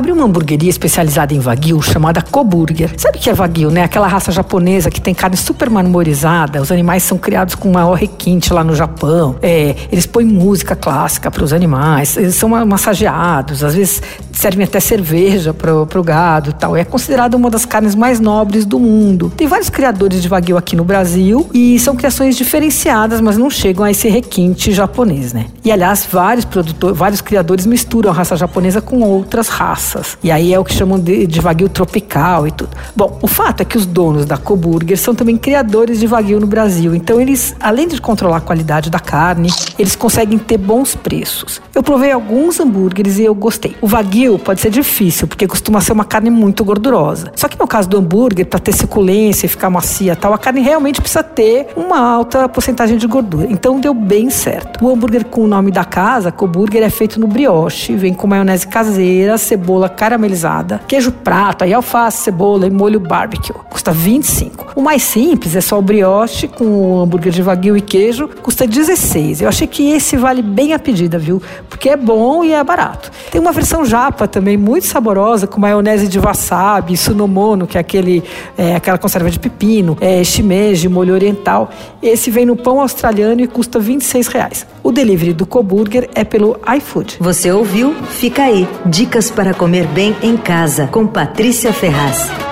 abriu uma hamburgueria especializada em Wagyu chamada Coburger. Sabe o que é Wagyu, né? Aquela raça japonesa que tem carne super marmorizada. Os animais são criados com maior requinte lá no Japão. É, eles põem música clássica para os animais. Eles são massageados. Às vezes servem até cerveja para o gado tal. É considerada uma das carnes mais nobres do mundo. Tem vários criadores de Wagyu aqui no Brasil e são criações diferenciadas, mas não chegam a esse requinte japonês, né? E aliás, vários produtores, vários criadores misturam a raça japonesa com outras raças. E aí é o que chamam de, de Wagyu tropical e tudo. Bom, o fato é que os donos da Coburger são também criadores de Wagyu no Brasil. Então eles, além de controlar a qualidade da carne, eles conseguem ter bons preços. Eu provei alguns hambúrgueres e eu gostei. O Wagyu pode ser difícil, porque costuma ser uma carne muito gordurosa. Só que no caso do hambúrguer, para ter suculência e ficar macia tal, a carne realmente precisa ter uma alta porcentagem de gordura. Então deu bem certo. O hambúrguer com o nome da casa, Coburger, é feito no brioche, vem com maionese caseira, cebola caramelizada, queijo prato, aí alface, cebola e molho barbecue. Custa 25. O mais simples é só o brioche com hambúrguer de wagyu e queijo, custa 16. Eu achei que esse vale bem a pedida, viu? Porque é bom e é barato. Tem uma versão japa também muito saborosa com maionese de wasabi, sunomono, que é aquele é, aquela conserva de pepino, é, shimeji, molho oriental. Esse vem no pão australiano e custa 26 reais. O delivery do Coburger é pelo iFood. Você ouviu? Fica aí. Dicas para comer bem em casa com Patrícia Ferraz.